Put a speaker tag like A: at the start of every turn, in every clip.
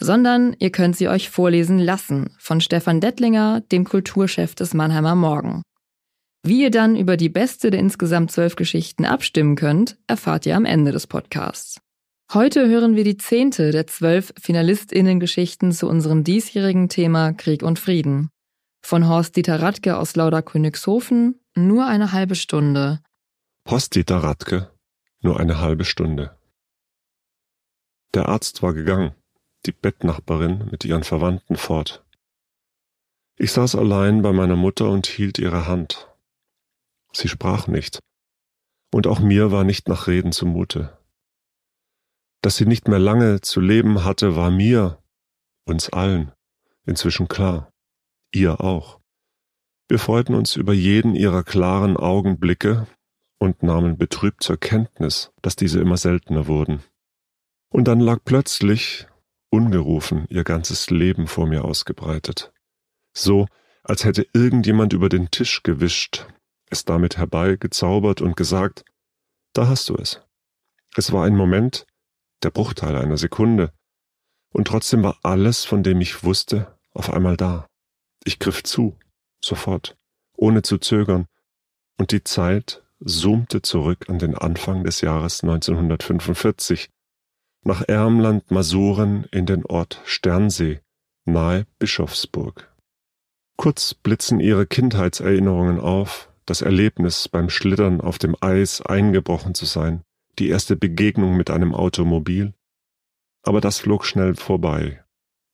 A: Sondern ihr könnt sie euch vorlesen lassen von Stefan Dettlinger, dem Kulturchef des Mannheimer Morgen. Wie ihr dann über die beste der insgesamt zwölf Geschichten abstimmen könnt, erfahrt ihr am Ende des Podcasts. Heute hören wir die zehnte der zwölf FinalistInnen-Geschichten zu unserem diesjährigen Thema Krieg und Frieden. Von Horst-Dieter Radke aus Lauderkönigshofen, nur eine halbe Stunde.
B: Horst-Dieter Radke, nur eine halbe Stunde. Der Arzt war gegangen, die Bettnachbarin mit ihren Verwandten fort. Ich saß allein bei meiner Mutter und hielt ihre Hand. Sie sprach nicht. Und auch mir war nicht nach Reden zumute. Dass sie nicht mehr lange zu leben hatte, war mir, uns allen, inzwischen klar. Ihr auch. Wir freuten uns über jeden ihrer klaren Augenblicke und nahmen betrübt zur Kenntnis, dass diese immer seltener wurden. Und dann lag plötzlich, ungerufen, ihr ganzes Leben vor mir ausgebreitet. So, als hätte irgendjemand über den Tisch gewischt, es damit herbeigezaubert und gesagt, da hast du es. Es war ein Moment, der Bruchteil einer Sekunde. Und trotzdem war alles, von dem ich wusste, auf einmal da. Ich griff zu, sofort, ohne zu zögern, und die Zeit zoomte zurück an den Anfang des Jahres 1945, nach Ermland Masuren in den Ort Sternsee, nahe Bischofsburg. Kurz blitzen ihre Kindheitserinnerungen auf, das Erlebnis beim Schlittern auf dem Eis eingebrochen zu sein, die erste Begegnung mit einem Automobil, aber das flog schnell vorbei,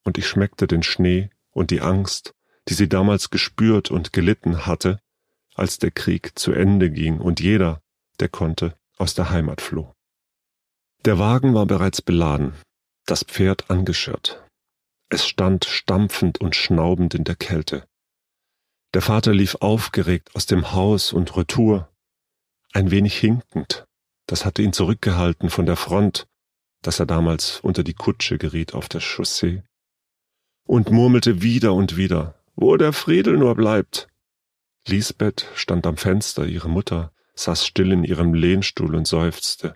B: und ich schmeckte den Schnee und die Angst, die sie damals gespürt und gelitten hatte, als der Krieg zu Ende ging und jeder, der konnte, aus der Heimat floh. Der Wagen war bereits beladen, das Pferd angeschirrt. Es stand stampfend und schnaubend in der Kälte. Der Vater lief aufgeregt aus dem Haus und retour, ein wenig hinkend, das hatte ihn zurückgehalten von der Front, dass er damals unter die Kutsche geriet auf der Chaussee. Und murmelte wieder und wieder, wo der Friedel nur bleibt. Lisbeth stand am Fenster, ihre Mutter saß still in ihrem Lehnstuhl und seufzte.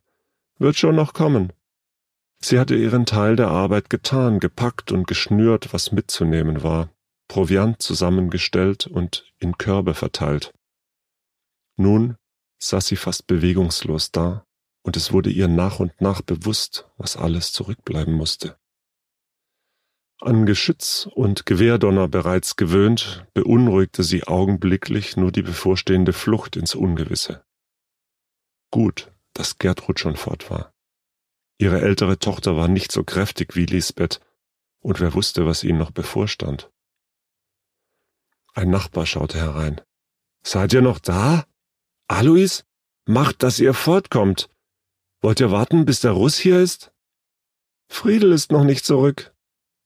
B: Wird schon noch kommen. Sie hatte ihren Teil der Arbeit getan, gepackt und geschnürt, was mitzunehmen war, Proviant zusammengestellt und in Körbe verteilt. Nun saß sie fast bewegungslos da, und es wurde ihr nach und nach bewusst, was alles zurückbleiben musste. An Geschütz und Gewehrdonner bereits gewöhnt, beunruhigte sie augenblicklich nur die bevorstehende Flucht ins Ungewisse. Gut, dass Gertrud schon fort war. Ihre ältere Tochter war nicht so kräftig wie Lisbeth, und wer wusste, was ihnen noch bevorstand. Ein Nachbar schaute herein. Seid ihr noch da? Alois, macht, dass ihr fortkommt. Wollt ihr warten, bis der Russ hier ist? Friedel ist noch nicht zurück,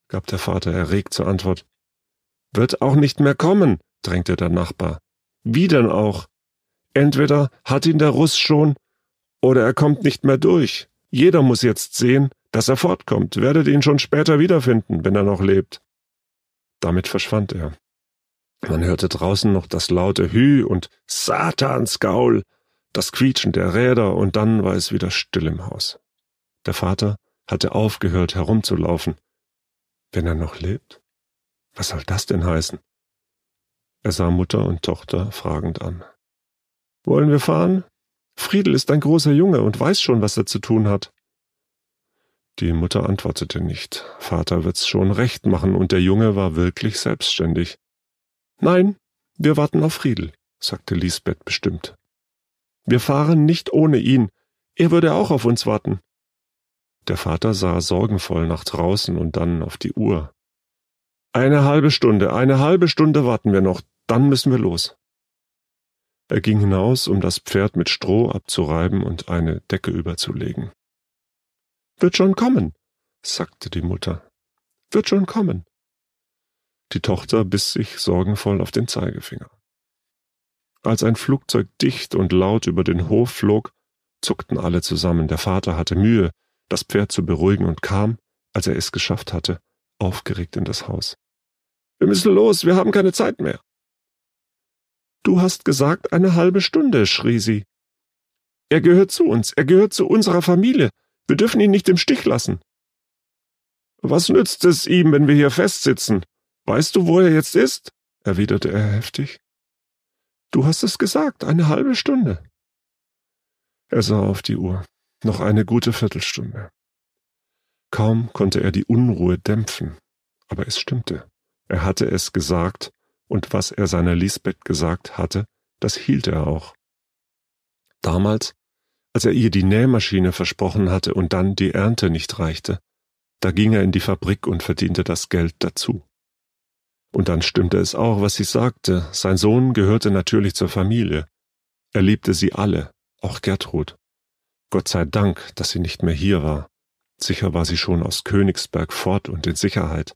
B: gab der Vater erregt zur Antwort. Wird auch nicht mehr kommen, drängte der Nachbar. Wie denn auch? Entweder hat ihn der Russ schon, oder er kommt nicht mehr durch. Jeder muss jetzt sehen, dass er fortkommt, werdet ihn schon später wiederfinden, wenn er noch lebt. Damit verschwand er. Man hörte draußen noch das laute Hü und Satansgaul, das Quietschen der Räder, und dann war es wieder still im Haus. Der Vater hatte aufgehört herumzulaufen. Wenn er noch lebt? Was soll das denn heißen? Er sah Mutter und Tochter fragend an. Wollen wir fahren? Friedel ist ein großer Junge und weiß schon, was er zu tun hat. Die Mutter antwortete nicht. Vater wird's schon recht machen, und der Junge war wirklich selbstständig. Nein, wir warten auf Friedel, sagte Lisbeth bestimmt. Wir fahren nicht ohne ihn. Er würde auch auf uns warten. Der Vater sah sorgenvoll nach draußen und dann auf die Uhr. Eine halbe Stunde, eine halbe Stunde warten wir noch, dann müssen wir los. Er ging hinaus, um das Pferd mit Stroh abzureiben und eine Decke überzulegen. Wird schon kommen, sagte die Mutter. Wird schon kommen. Die Tochter biss sich sorgenvoll auf den Zeigefinger. Als ein Flugzeug dicht und laut über den Hof flog, zuckten alle zusammen. Der Vater hatte Mühe, das Pferd zu beruhigen und kam, als er es geschafft hatte, aufgeregt in das Haus. Wir müssen los, wir haben keine Zeit mehr. Du hast gesagt eine halbe Stunde, schrie sie. Er gehört zu uns, er gehört zu unserer Familie. Wir dürfen ihn nicht im Stich lassen. Was nützt es ihm, wenn wir hier festsitzen? Weißt du, wo er jetzt ist? erwiderte er heftig. Du hast es gesagt, eine halbe Stunde. Er sah auf die Uhr. Noch eine gute Viertelstunde. Kaum konnte er die Unruhe dämpfen, aber es stimmte. Er hatte es gesagt, und was er seiner Lisbeth gesagt hatte, das hielt er auch. Damals, als er ihr die Nähmaschine versprochen hatte und dann die Ernte nicht reichte, da ging er in die Fabrik und verdiente das Geld dazu. Und dann stimmte es auch, was sie sagte, sein Sohn gehörte natürlich zur Familie. Er liebte sie alle, auch Gertrud. Gott sei Dank, dass sie nicht mehr hier war. Sicher war sie schon aus Königsberg fort und in Sicherheit.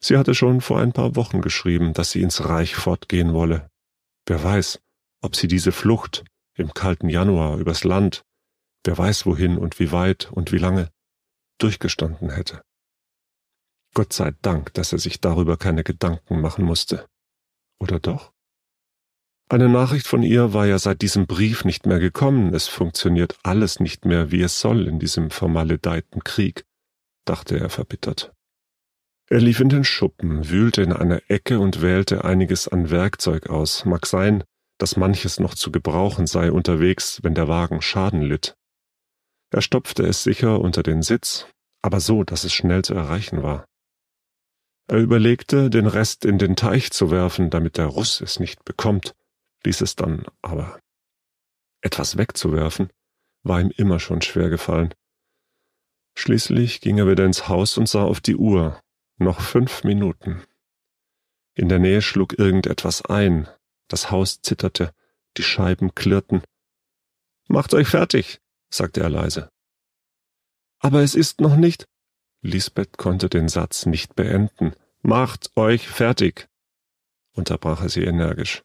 B: Sie hatte schon vor ein paar Wochen geschrieben, dass sie ins Reich fortgehen wolle. Wer weiß, ob sie diese Flucht im kalten Januar übers Land, wer weiß wohin und wie weit und wie lange, durchgestanden hätte. Gott sei Dank, dass er sich darüber keine Gedanken machen musste. Oder doch? Eine Nachricht von ihr war ja seit diesem Brief nicht mehr gekommen, es funktioniert alles nicht mehr, wie es soll in diesem vermaledeiten Krieg, dachte er verbittert. Er lief in den Schuppen, wühlte in einer Ecke und wählte einiges an Werkzeug aus. Mag sein, dass manches noch zu gebrauchen sei unterwegs, wenn der Wagen Schaden litt. Er stopfte es sicher unter den Sitz, aber so, dass es schnell zu erreichen war. Er überlegte, den Rest in den Teich zu werfen, damit der Russ es nicht bekommt, ließ es dann aber. Etwas wegzuwerfen war ihm immer schon schwer gefallen. Schließlich ging er wieder ins Haus und sah auf die Uhr. Noch fünf Minuten. In der Nähe schlug irgendetwas ein. Das Haus zitterte, die Scheiben klirrten. Macht euch fertig, sagte er leise. Aber es ist noch nicht. Lisbeth konnte den Satz nicht beenden. Macht euch fertig, unterbrach er sie energisch.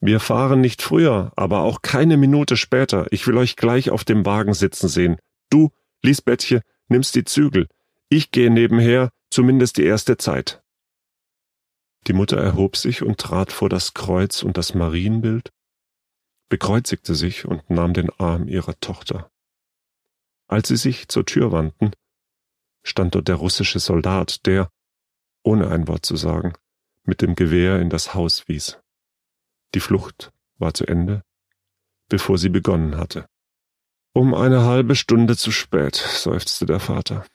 B: Wir fahren nicht früher, aber auch keine Minute später. Ich will euch gleich auf dem Wagen sitzen sehen. Du, Lisbethche, nimmst die Zügel. Ich gehe nebenher, zumindest die erste Zeit. Die Mutter erhob sich und trat vor das Kreuz und das Marienbild, bekreuzigte sich und nahm den Arm ihrer Tochter. Als sie sich zur Tür wandten, stand dort der russische Soldat, der, ohne ein Wort zu sagen, mit dem Gewehr in das Haus wies. Die Flucht war zu Ende, bevor sie begonnen hatte. Um eine halbe Stunde zu spät, seufzte der Vater.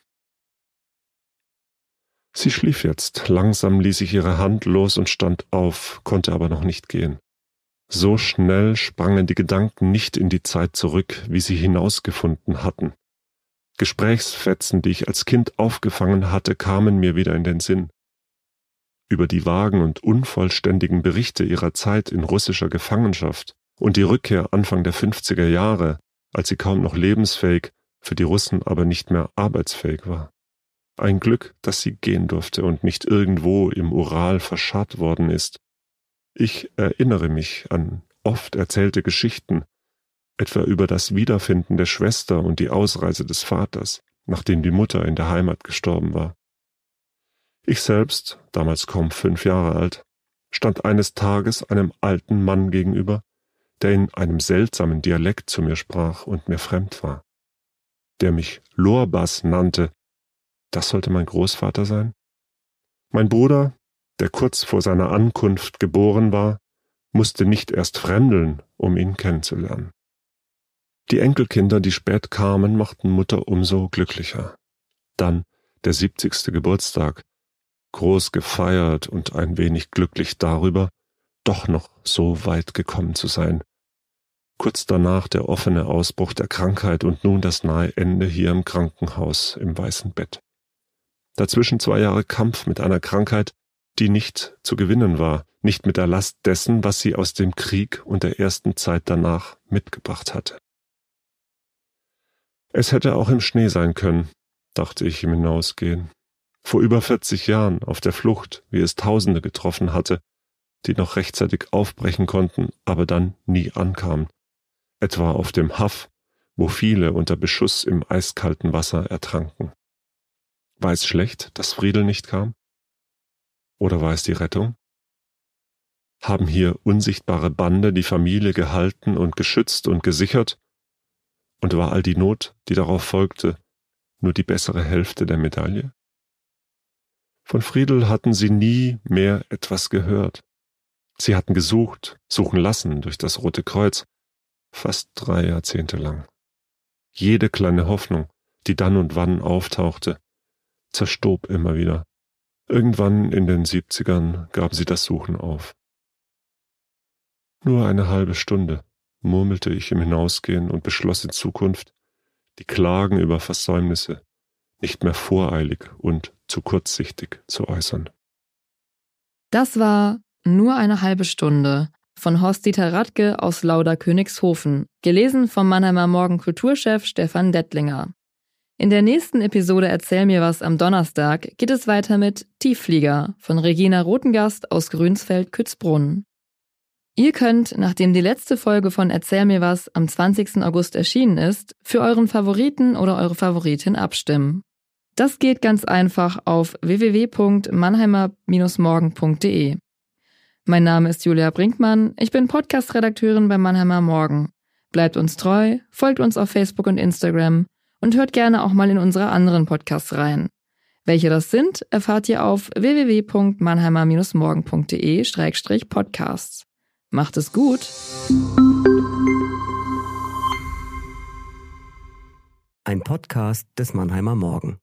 B: Sie schlief jetzt, langsam ließ ich ihre Hand los und stand auf, konnte aber noch nicht gehen. So schnell sprangen die Gedanken nicht in die Zeit zurück, wie sie hinausgefunden hatten. Gesprächsfetzen, die ich als Kind aufgefangen hatte, kamen mir wieder in den Sinn. Über die vagen und unvollständigen Berichte ihrer Zeit in russischer Gefangenschaft und die Rückkehr Anfang der 50er Jahre, als sie kaum noch lebensfähig, für die Russen aber nicht mehr arbeitsfähig war. Ein Glück, dass sie gehen durfte und nicht irgendwo im Ural verscharrt worden ist. Ich erinnere mich an oft erzählte Geschichten, etwa über das Wiederfinden der Schwester und die Ausreise des Vaters, nachdem die Mutter in der Heimat gestorben war. Ich selbst, damals kaum fünf Jahre alt, stand eines Tages einem alten Mann gegenüber, der in einem seltsamen Dialekt zu mir sprach und mir fremd war, der mich Lorbas nannte das sollte mein Großvater sein? Mein Bruder, der kurz vor seiner Ankunft geboren war, musste nicht erst fremdeln, um ihn kennenzulernen. Die Enkelkinder, die spät kamen, machten Mutter umso glücklicher. Dann der siebzigste Geburtstag, groß gefeiert und ein wenig glücklich darüber, doch noch so weit gekommen zu sein. Kurz danach der offene Ausbruch der Krankheit und nun das nahe Ende hier im Krankenhaus im weißen Bett. Dazwischen zwei Jahre Kampf mit einer Krankheit, die nicht zu gewinnen war, nicht mit der Last dessen, was sie aus dem Krieg und der ersten Zeit danach mitgebracht hatte. Es hätte auch im Schnee sein können, dachte ich im Hinausgehen. vor über 40 Jahren auf der Flucht, wie es Tausende getroffen hatte, die noch rechtzeitig aufbrechen konnten, aber dann nie ankamen, etwa auf dem Haff, wo viele unter Beschuss im eiskalten Wasser ertranken. War es schlecht, dass Friedel nicht kam? Oder war es die Rettung? Haben hier unsichtbare Bande die Familie gehalten und geschützt und gesichert? Und war all die Not, die darauf folgte, nur die bessere Hälfte der Medaille? Von Friedel hatten sie nie mehr etwas gehört. Sie hatten gesucht, suchen lassen durch das Rote Kreuz, fast drei Jahrzehnte lang. Jede kleine Hoffnung, die dann und wann auftauchte, zerstob immer wieder. Irgendwann in den Siebzigern gaben sie das Suchen auf. Nur eine halbe Stunde, murmelte ich im Hinausgehen und beschloss in Zukunft, die Klagen über Versäumnisse nicht mehr voreilig und zu kurzsichtig zu äußern.
A: Das war nur eine halbe Stunde von Horst-Dieter Radke aus Lauder Königshofen, gelesen vom Mannheimer Morgen Kulturchef Stefan Dettlinger. In der nächsten Episode Erzähl mir was am Donnerstag geht es weiter mit Tiefflieger von Regina Rotengast aus Grünsfeld-Kützbrunn. Ihr könnt, nachdem die letzte Folge von Erzähl mir was am 20. August erschienen ist, für euren Favoriten oder eure Favoritin abstimmen. Das geht ganz einfach auf www.mannheimer-morgen.de. Mein Name ist Julia Brinkmann, ich bin Podcast-Redakteurin bei Mannheimer Morgen. Bleibt uns treu, folgt uns auf Facebook und Instagram und hört gerne auch mal in unsere anderen Podcasts rein. Welche das sind, erfahrt ihr auf www.mannheimer-morgen.de-podcasts. Macht es gut!
C: Ein Podcast des Mannheimer Morgen.